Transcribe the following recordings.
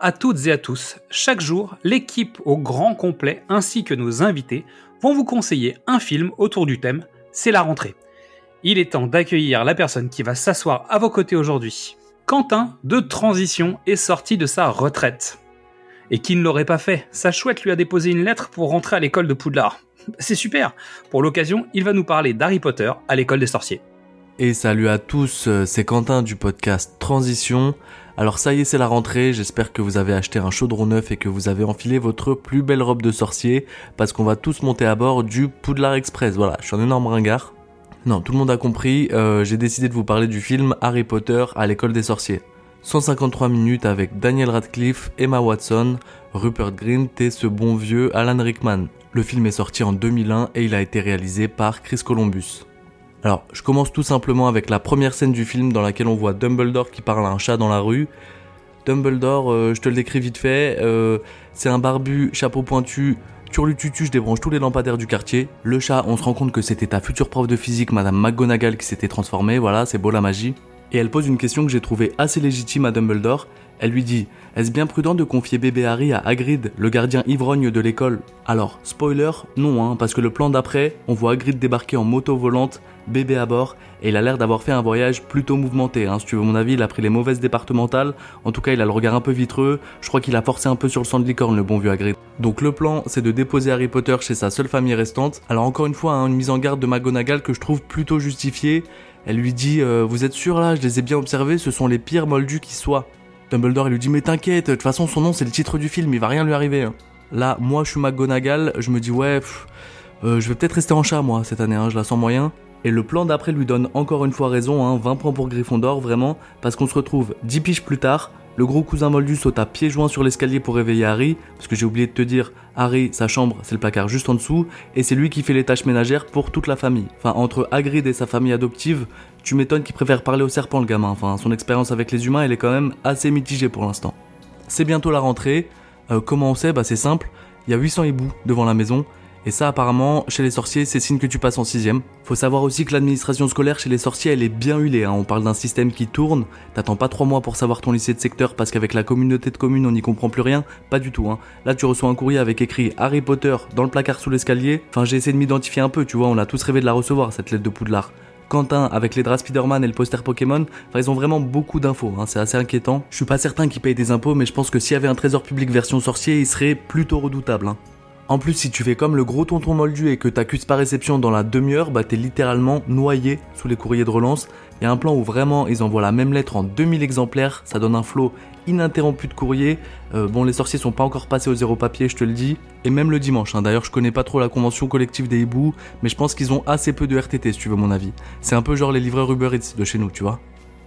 à toutes et à tous. Chaque jour, l'équipe au grand complet ainsi que nos invités vont vous conseiller un film autour du thème C'est la rentrée. Il est temps d'accueillir la personne qui va s'asseoir à vos côtés aujourd'hui. Quentin, de transition, est sorti de sa retraite. Et qui ne l'aurait pas fait? Sa chouette lui a déposé une lettre pour rentrer à l'école de Poudlard. C'est super Pour l'occasion, il va nous parler d'Harry Potter à l'école des sorciers. Et salut à tous, euh, c'est Quentin du podcast Transition. Alors ça y est, c'est la rentrée, j'espère que vous avez acheté un chaudron neuf et que vous avez enfilé votre plus belle robe de sorcier, parce qu'on va tous monter à bord du Poudlard Express. Voilà, je suis un énorme ringard. Non, tout le monde a compris, euh, j'ai décidé de vous parler du film Harry Potter à l'école des sorciers. 153 minutes avec Daniel Radcliffe, Emma Watson, Rupert Grint et ce bon vieux Alan Rickman. Le film est sorti en 2001 et il a été réalisé par Chris Columbus. Alors, je commence tout simplement avec la première scène du film dans laquelle on voit Dumbledore qui parle à un chat dans la rue. Dumbledore, euh, je te le décris vite fait, euh, c'est un barbu, chapeau pointu, turlututu, je débranche tous les lampadaires du quartier. Le chat, on se rend compte que c'était ta future prof de physique, Madame McGonagall, qui s'était transformée, voilà, c'est beau la magie. Et elle pose une question que j'ai trouvée assez légitime à Dumbledore. Elle lui dit Est-ce bien prudent de confier bébé Harry à Hagrid, le gardien ivrogne de l'école? Alors, spoiler, non, hein, parce que le plan d'après, on voit Hagrid débarquer en moto volante, bébé à bord, et il a l'air d'avoir fait un voyage plutôt mouvementé. Hein. Si tu veux mon avis, il a pris les mauvaises départementales. En tout cas, il a le regard un peu vitreux. Je crois qu'il a forcé un peu sur le sang de licorne, le bon vieux Hagrid. Donc le plan, c'est de déposer Harry Potter chez sa seule famille restante. Alors encore une fois, hein, une mise en garde de McGonagall que je trouve plutôt justifiée. Elle lui dit euh, Vous êtes sûr là? Je les ai bien observés, ce sont les pires moldus qui soient. Dumbledore lui dit Mais t'inquiète, de toute façon son nom c'est le titre du film, il va rien lui arriver. hein. Là, moi je suis McGonagall, je me dis Ouais, euh, je vais peut-être rester en chat moi cette année, hein, je la sens moyen. Et le plan d'après lui donne encore une fois raison, hein, 20 points pour Gryffondor, vraiment, parce qu'on se retrouve 10 piges plus tard, le gros cousin Moldu saute à pieds joints sur l'escalier pour réveiller Harry, parce que j'ai oublié de te dire, Harry, sa chambre, c'est le placard juste en dessous, et c'est lui qui fait les tâches ménagères pour toute la famille. Enfin, entre Hagrid et sa famille adoptive, tu m'étonnes qu'il préfère parler au serpent le gamin, enfin, son expérience avec les humains, elle est quand même assez mitigée pour l'instant. C'est bientôt la rentrée, Euh, comment on sait? Bah c'est simple, il y a 800 hiboux devant la maison, et ça, apparemment, chez les sorciers, c'est signe que tu passes en sixième. Faut savoir aussi que l'administration scolaire chez les sorciers, elle est bien huilée. Hein. On parle d'un système qui tourne. T'attends pas trois mois pour savoir ton lycée de secteur parce qu'avec la communauté de communes, on n'y comprend plus rien. Pas du tout. Hein. Là, tu reçois un courrier avec écrit Harry Potter dans le placard sous l'escalier. Enfin, j'ai essayé de m'identifier un peu. Tu vois, on a tous rêvé de la recevoir cette lettre de Poudlard. Quentin avec les draps Spider-Man et le poster Pokémon, enfin ils ont vraiment beaucoup d'infos, hein, c'est assez inquiétant. Je suis pas certain qu'ils payent des impôts, mais je pense que s'il y avait un trésor public version sorcier, il serait plutôt redoutable. En plus, si tu fais comme le gros tonton moldu et que t'accuses par réception dans la demi-heure, bah t'es littéralement noyé sous les courriers de relance. Il y a un plan où vraiment ils envoient la même lettre en 2000 exemplaires, ça donne un flot ininterrompu de courrier. Euh, bon, les sorciers sont pas encore passés au zéro papier, je te le dis. Et même le dimanche, hein. d'ailleurs je connais pas trop la convention collective des hiboux, mais je pense qu'ils ont assez peu de RTT si tu veux mon avis. C'est un peu genre les livreurs Uber Eats de chez nous, tu vois.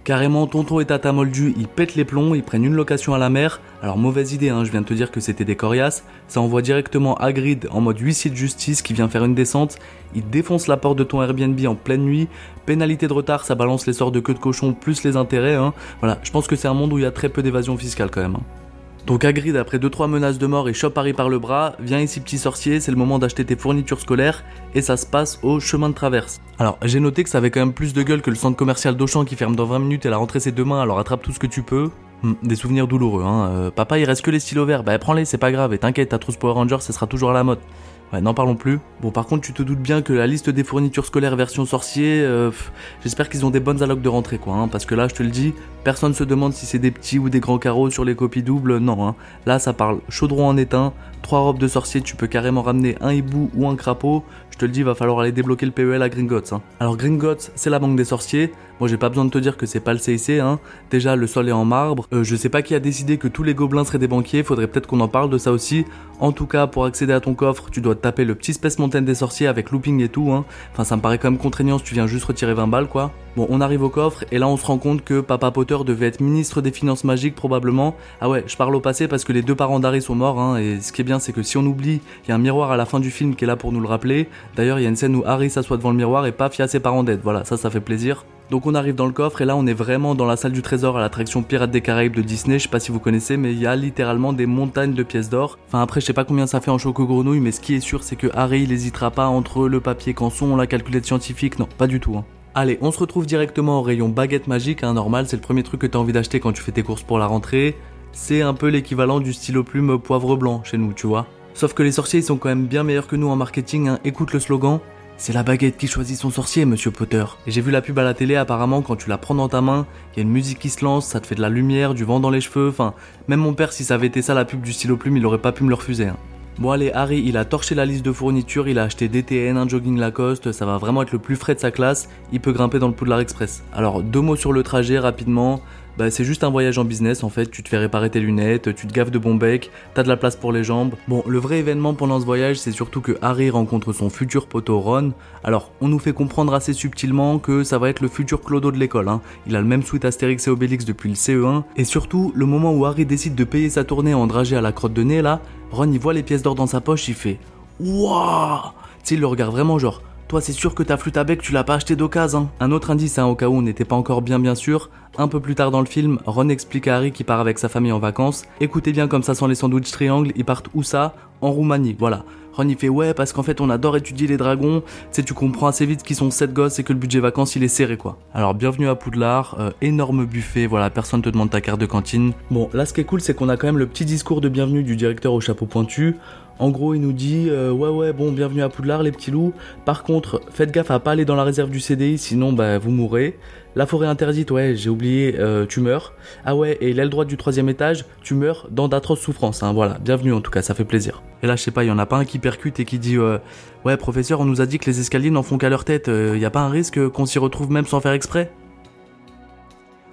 Carrément, tonton et tata moldu, ils pètent les plombs, ils prennent une location à la mer. Alors mauvaise idée, hein, je viens de te dire que c'était des coriaces. Ça envoie directement Hagrid en mode huissier de justice qui vient faire une descente. Il défonce la porte de ton Airbnb en pleine nuit. Pénalité de retard, ça balance les sorts de queue de cochon plus les intérêts. Hein. Voilà, je pense que c'est un monde où il y a très peu d'évasion fiscale quand même. hein. Donc Hagrid, après 2-3 menaces de mort et chope Harry par le bras, viens ici petit sorcier, c'est le moment d'acheter tes fournitures scolaires, et ça se passe au chemin de traverse. Alors j'ai noté que ça avait quand même plus de gueule que le centre commercial d'Auchan qui ferme dans 20 minutes et la rentrée c'est demain, alors attrape tout ce que tu peux. Hmm, des souvenirs douloureux, hein. Euh, papa il reste que les stylos verts, bah prends-les, c'est pas grave, et t'inquiète, ta trousse Power Rangers, ça sera toujours à la mode. Ouais, n'en parlons plus. Bon, par contre, tu te doutes bien que la liste des fournitures scolaires version sorcier, euh, j'espère qu'ils ont des bonnes allocs de rentrée, quoi. hein, parce que là, je te le dis, personne se demande si c'est des petits ou des grands carreaux sur les copies doubles. Non, hein. là, ça parle chaudron en étain, trois robes de sorcier, tu peux carrément ramener un hibou ou un crapaud. Je te le dis, va falloir aller débloquer le PEL à Gringotts. hein. Alors, Gringotts, c'est la banque des sorciers. Moi, j'ai pas besoin de te dire que c'est pas le CIC. Hein. Déjà, le sol est en marbre. Euh, je sais pas qui a décidé que tous les gobelins seraient des banquiers. Faudrait peut-être qu'on en parle de ça aussi. En tout cas, pour accéder à ton coffre, tu dois taper le petit Space Mountain des sorciers avec looping et tout. Hein. Enfin, ça me paraît quand même contraignant si tu viens juste retirer 20 balles, quoi. Bon, on arrive au coffre et là on se rend compte que Papa Potter devait être ministre des Finances magiques probablement. Ah ouais, je parle au passé parce que les deux parents d'Harry sont morts. Hein, et ce qui est bien, c'est que si on oublie, il y a un miroir à la fin du film qui est là pour nous le rappeler. D'ailleurs, il y a une scène où Harry s'assoit devant le miroir et paf, il y a ses parents dead. Voilà, ça, ça fait plaisir. Donc on arrive dans le coffre et là on est vraiment dans la salle du trésor à l'attraction Pirates des Caraïbes de Disney, je sais pas si vous connaissez mais il y a littéralement des montagnes de pièces d'or. Enfin après je sais pas combien ça fait en choco grenouille mais ce qui est sûr c'est que Harry il hésitera pas entre le papier canson, la calculette scientifique, non pas du tout. Hein. Allez, on se retrouve directement au rayon baguette magique, hein, normal, c'est le premier truc que t'as envie d'acheter quand tu fais tes courses pour la rentrée. C'est un peu l'équivalent du stylo plume poivre blanc chez nous, tu vois. Sauf que les sorciers ils sont quand même bien meilleurs que nous en marketing, hein. écoute le slogan, c'est la baguette qui choisit son sorcier, monsieur Potter. Et j'ai vu la pub à la télé, apparemment, quand tu la prends dans ta main, il y a une musique qui se lance, ça te fait de la lumière, du vent dans les cheveux, enfin, même mon père, si ça avait été ça la pub du stylo plume, il aurait pas pu me le refuser. Hein. Bon allez, Harry, il a torché la liste de fournitures, il a acheté DTN, un jogging Lacoste, ça va vraiment être le plus frais de sa classe, il peut grimper dans le Poudlard Express. Alors, deux mots sur le trajet rapidement. Bah, c'est juste un voyage en business en fait, tu te fais réparer tes lunettes, tu te gaffes de bon bec, t'as de la place pour les jambes. Bon, le vrai événement pendant ce voyage, c'est surtout que Harry rencontre son futur poteau Ron. Alors, on nous fait comprendre assez subtilement que ça va être le futur Clodo de l'école. Hein. Il a le même suite Astérix et Obélix depuis le CE1. Et surtout, le moment où Harry décide de payer sa tournée en dragée à la crotte de nez, là, Ron il voit les pièces d'or dans sa poche, il fait Wouah Tu le regarde vraiment genre toi, c'est sûr que ta flûte à bec, tu l'as pas acheté d'occasion. Un autre indice, hein, au cas où on n'était pas encore bien bien sûr. Un peu plus tard dans le film, Ron explique à Harry qu'il part avec sa famille en vacances. Écoutez bien comme ça sans les sandwichs triangles, ils partent où ça? En Roumanie, voilà. Ron il fait ouais parce qu'en fait on adore étudier les dragons, tu tu comprends assez vite qu'ils sont 7 gosses et que le budget vacances il est serré quoi. Alors bienvenue à Poudlard, euh, énorme buffet, voilà personne te demande ta carte de cantine. Bon là ce qui est cool c'est qu'on a quand même le petit discours de bienvenue du directeur au chapeau pointu. En gros, il nous dit euh, ouais ouais bon bienvenue à Poudlard les petits loups. Par contre, faites gaffe à pas aller dans la réserve du CDI sinon bah vous mourrez. La forêt interdite, ouais, j'ai oublié, euh, tu meurs. Ah ouais, et l'aile droite du troisième étage, tu meurs dans d'atroces souffrances. Hein, voilà, bienvenue en tout cas, ça fait plaisir. Et là, je sais pas, il y en a pas un qui percute et qui dit euh, ouais professeur, on nous a dit que les escaliers n'en font qu'à leur tête. Il y a pas un risque qu'on s'y retrouve même sans faire exprès?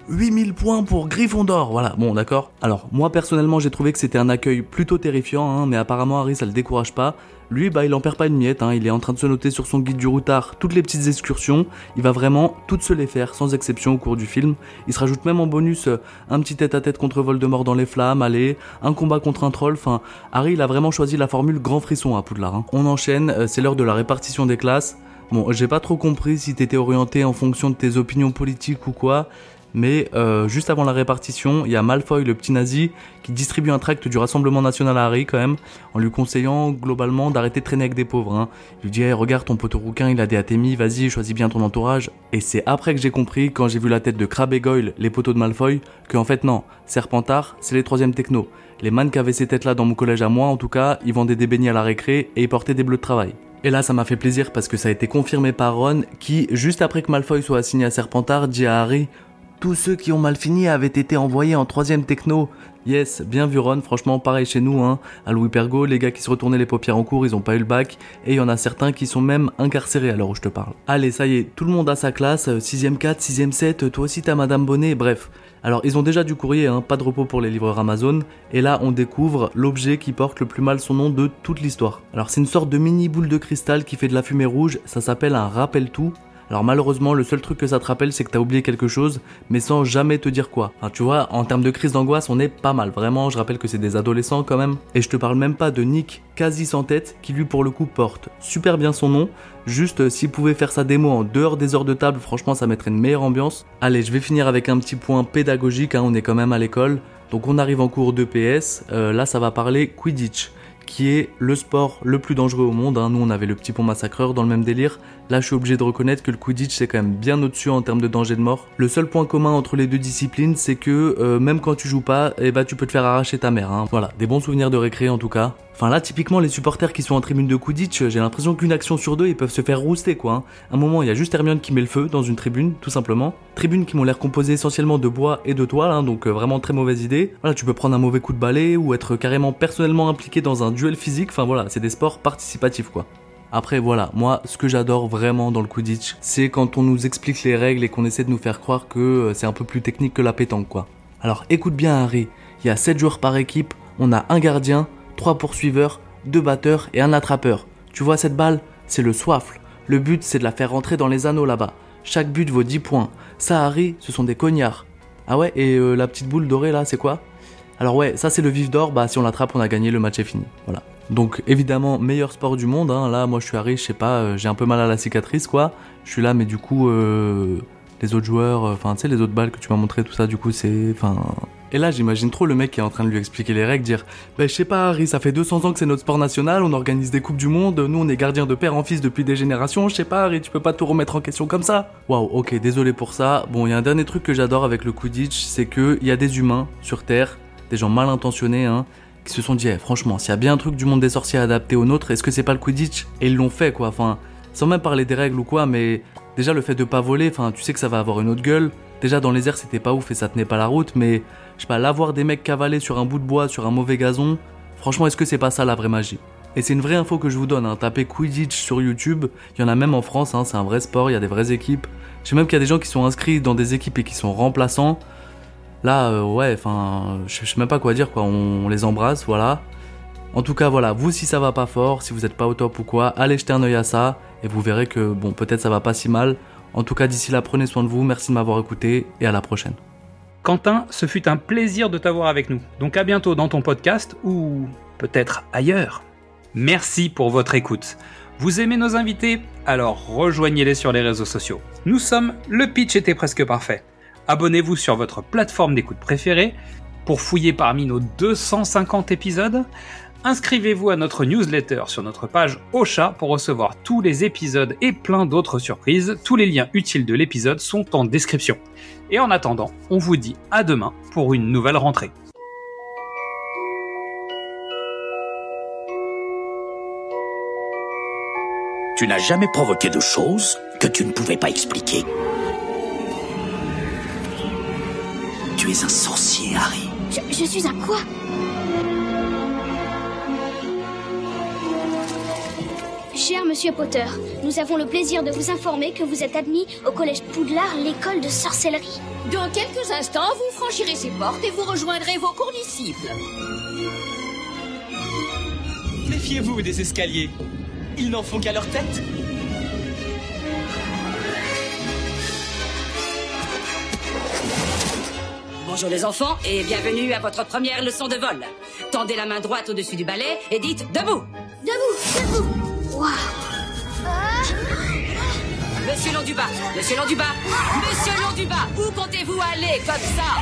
8000 points pour Gryffondor, voilà, bon d'accord. Alors moi personnellement j'ai trouvé que c'était un accueil plutôt terrifiant, hein, mais apparemment Harry ça le décourage pas. Lui bah il en perd pas une miette, hein, il est en train de se noter sur son guide du routard toutes les petites excursions, il va vraiment toutes se les faire sans exception au cours du film. Il se rajoute même en bonus euh, un petit tête à tête contre Voldemort dans les flammes, allez, un combat contre un troll, enfin Harry il a vraiment choisi la formule grand frisson à Poudlard. Hein. On enchaîne, euh, c'est l'heure de la répartition des classes. Bon, j'ai pas trop compris si t'étais orienté en fonction de tes opinions politiques ou quoi, mais euh, juste avant la répartition, il y a Malfoy, le petit nazi, qui distribue un tract du Rassemblement National à Harry quand même, en lui conseillant globalement d'arrêter de traîner avec des pauvres. Hein. Il lui dit regarde ton poteau rouquin, il a des athémies, vas-y, choisis bien ton entourage. Et c'est après que j'ai compris, quand j'ai vu la tête de Crabbe et Goyle, les poteaux de Malfoy, que en fait non, Serpentard, c'est les troisième techno. Les man qui avaient ces têtes là dans mon collège à moi, en tout cas, ils vendaient des beignets à la récré et ils portaient des bleus de travail. Et là, ça m'a fait plaisir parce que ça a été confirmé par Ron, qui, juste après que Malfoy soit assigné à Serpentard, dit à Harry tous ceux qui ont mal fini avaient été envoyés en troisième techno. Yes, bien vu Ron, franchement pareil chez nous, hein. À Louis Pergo, les gars qui se retournaient les paupières en cours, ils ont pas eu le bac, et il y en a certains qui sont même incarcérés à l'heure où je te parle. Allez, ça y est, tout le monde a sa classe, 6ème 4, 6ème 7, toi aussi t'as Madame Bonnet, bref. Alors ils ont déjà du courrier, hein, pas de repos pour les livreurs Amazon, et là on découvre l'objet qui porte le plus mal son nom de toute l'histoire. Alors c'est une sorte de mini boule de cristal qui fait de la fumée rouge, ça s'appelle un rappel-tout, alors malheureusement, le seul truc que ça te rappelle, c'est que t'as oublié quelque chose, mais sans jamais te dire quoi. Tu vois, en termes de crise d'angoisse, on est pas mal. Vraiment, je rappelle que c'est des adolescents quand même. Et je te parle même pas de Nick, quasi sans tête, qui lui pour le coup porte super bien son nom. Juste, euh, s'il pouvait faire sa démo en dehors des heures de table, franchement, ça mettrait une meilleure ambiance. Allez, je vais finir avec un petit point pédagogique, hein, on est quand même à l'école. Donc on arrive en cours de PS, euh, là ça va parler Quidditch qui est le sport le plus dangereux au monde. Hein. Nous, on avait le petit pont massacreur dans le même délire. Là, je suis obligé de reconnaître que le Quidditch, c'est quand même bien au-dessus en termes de danger de mort. Le seul point commun entre les deux disciplines, c'est que euh, même quand tu joues pas, eh ben, tu peux te faire arracher ta mère. Hein. Voilà, des bons souvenirs de récré en tout cas. Enfin là, typiquement, les supporters qui sont en tribune de Quidditch, j'ai l'impression qu'une action sur deux, ils peuvent se faire rouster quoi. Hein. un moment, il y a juste Hermione qui met le feu dans une tribune, tout simplement. Tribunes qui m'ont l'air composées essentiellement de bois et de toile, hein, donc euh, vraiment très mauvaise idée. Voilà, tu peux prendre un mauvais coup de balai ou être carrément personnellement impliqué dans un duel physique. Enfin voilà, c'est des sports participatifs quoi. Après voilà, moi ce que j'adore vraiment dans le Quidditch, c'est quand on nous explique les règles et qu'on essaie de nous faire croire que euh, c'est un peu plus technique que la pétanque quoi. Alors écoute bien Harry, il y a 7 joueurs par équipe, on a un gardien, 3 poursuiveurs, deux batteurs et un attrapeur. Tu vois cette balle? C'est le soifle. Le but, c'est de la faire rentrer dans les anneaux là-bas. Chaque but vaut 10 points. Ça, Harry, ce sont des cognards. Ah ouais, et euh, la petite boule dorée là, c'est quoi? Alors ouais, ça c'est le vif d'or, bah si on l'attrape, on a gagné, le match est fini. Voilà. Donc évidemment, meilleur sport du monde, hein. là moi je suis Harry, je sais pas, euh, j'ai un peu mal à la cicatrice quoi. Je suis là, mais du coup, euh, les autres joueurs, euh, enfin tu sais, les autres balles que tu m'as montré, tout ça, du coup c'est... Enfin... Et là j'imagine trop le mec qui est en train de lui expliquer les règles, dire Bah je sais pas Harry, ça fait 200 ans que c'est notre sport national, on organise des coupes du monde, nous on est gardien de père en fils depuis des générations, je sais pas Harry, tu peux pas tout remettre en question comme ça Waouh, ok, désolé pour ça. Bon, il y a un dernier truc que j'adore avec le Quidditch, c'est que il y a des humains sur Terre, des gens mal intentionnés, hein, qui se sont dit, eh, franchement, s'il y a bien un truc du monde des sorciers adapté au nôtre, est-ce que c'est pas le Quidditch? Et ils l'ont fait, quoi. Enfin, sans même parler des règles ou quoi, mais déjà le fait de pas voler, enfin, tu sais que ça va avoir une autre gueule. Déjà dans les airs, c'était pas ouf et ça tenait pas la route, mais je sais pas, là voir des mecs cavaler sur un bout de bois, sur un mauvais gazon, franchement, est-ce que c'est pas ça la vraie magie? Et c'est une vraie info que je vous donne, hein. tapez Quidditch sur YouTube, il y en a même en France, hein, c'est un vrai sport, il y a des vraies équipes. Je sais même qu'il y a des gens qui sont inscrits dans des équipes et qui sont remplaçants. Là, euh, ouais, enfin, je sais même pas quoi dire, quoi. On, on les embrasse, voilà. En tout cas, voilà, vous, si ça va pas fort, si vous êtes pas au top ou quoi, allez jeter un œil à ça et vous verrez que, bon, peut-être ça va pas si mal. En tout cas, d'ici là, prenez soin de vous. Merci de m'avoir écouté et à la prochaine. Quentin, ce fut un plaisir de t'avoir avec nous. Donc à bientôt dans ton podcast ou peut-être ailleurs. Merci pour votre écoute. Vous aimez nos invités? Alors rejoignez-les sur les réseaux sociaux. Nous sommes Le Pitch était presque parfait. Abonnez-vous sur votre plateforme d'écoute préférée pour fouiller parmi nos 250 épisodes. Inscrivez-vous à notre newsletter sur notre page Ocha pour recevoir tous les épisodes et plein d'autres surprises. Tous les liens utiles de l'épisode sont en description. Et en attendant, on vous dit à demain pour une nouvelle rentrée. Tu n'as jamais provoqué de choses que tu ne pouvais pas expliquer. Tu es un sorcier, Harry. Je, je suis un quoi? Cher Monsieur Potter, nous avons le plaisir de vous informer que vous êtes admis au Collège Poudlard, l'école de sorcellerie. Dans quelques instants, vous franchirez ces portes et vous rejoindrez vos condisciples. Méfiez-vous des escaliers. Ils n'en font qu'à leur tête. Bonjour les enfants et bienvenue à votre première leçon de vol. Tendez la main droite au-dessus du balai et dites debout. Debout, debout. Waouh. Monsieur Londubat, Monsieur Londubat, Monsieur Londubat, où comptez-vous aller comme ça?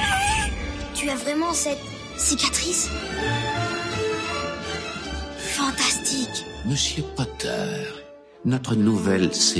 Tu as vraiment cette cicatrice? Fantastique. Monsieur Potter, notre nouvelle cellule